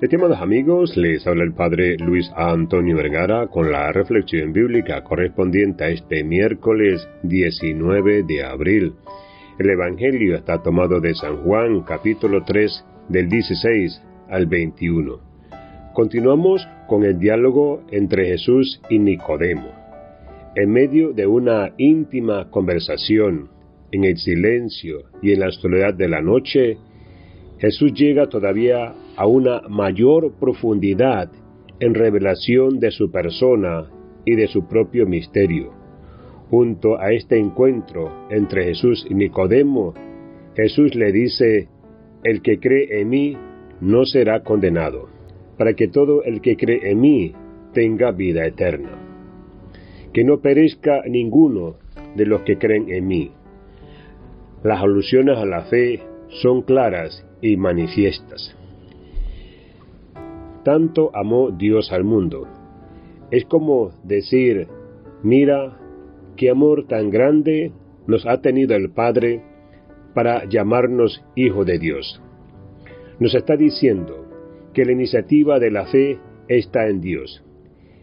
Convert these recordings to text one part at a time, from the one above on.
Estimados amigos, les habla el Padre Luis Antonio Vergara con la reflexión bíblica correspondiente a este miércoles 19 de abril. El Evangelio está tomado de San Juan capítulo 3 del 16 al 21. Continuamos con el diálogo entre Jesús y Nicodemo. En medio de una íntima conversación, en el silencio y en la soledad de la noche, Jesús llega todavía a una mayor profundidad en revelación de su persona y de su propio misterio. Junto a este encuentro entre Jesús y Nicodemo, Jesús le dice, el que cree en mí no será condenado, para que todo el que cree en mí tenga vida eterna. Que no perezca ninguno de los que creen en mí. Las alusiones a la fe son claras y manifiestas. Tanto amó Dios al mundo. Es como decir, mira qué amor tan grande nos ha tenido el Padre para llamarnos hijo de Dios. Nos está diciendo que la iniciativa de la fe está en Dios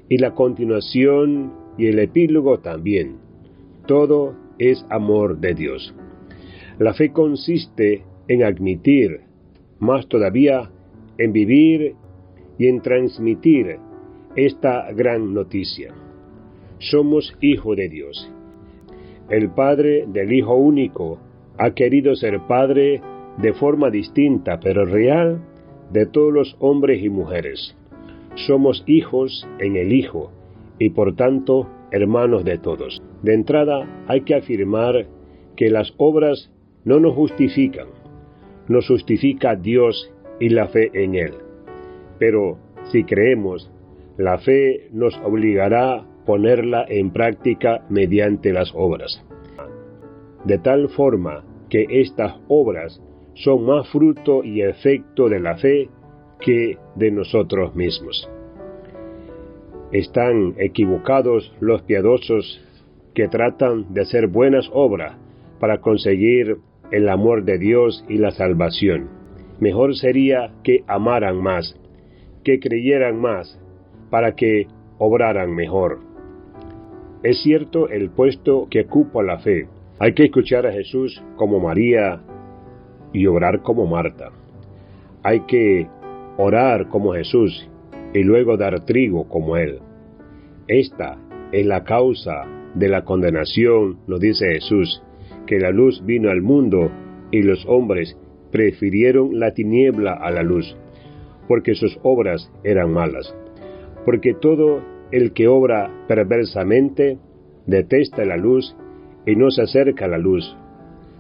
y la continuación y el epílogo también. Todo es amor de Dios. La fe consiste en admitir, más todavía en vivir y en transmitir esta gran noticia. Somos hijo de Dios. El Padre del Hijo único ha querido ser Padre de forma distinta pero real de todos los hombres y mujeres. Somos hijos en el Hijo y por tanto hermanos de todos. De entrada hay que afirmar que las obras no nos justifican, nos justifica Dios y la fe en Él. Pero si creemos, la fe nos obligará a ponerla en práctica mediante las obras. De tal forma que estas obras son más fruto y efecto de la fe que de nosotros mismos. Están equivocados los piadosos que tratan de hacer buenas obras para conseguir el amor de Dios y la salvación. Mejor sería que amaran más, que creyeran más, para que obraran mejor. Es cierto el puesto que ocupa la fe. Hay que escuchar a Jesús como María y orar como Marta. Hay que orar como Jesús y luego dar trigo como Él. Esta es la causa de la condenación, nos dice Jesús, que la luz vino al mundo y los hombres prefirieron la tiniebla a la luz, porque sus obras eran malas. Porque todo el que obra perversamente detesta la luz y no se acerca a la luz,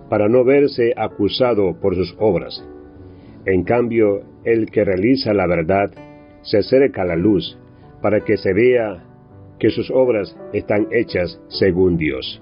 para no verse acusado por sus obras. En cambio, el que realiza la verdad se acerca a la luz, para que se vea que sus obras están hechas según Dios.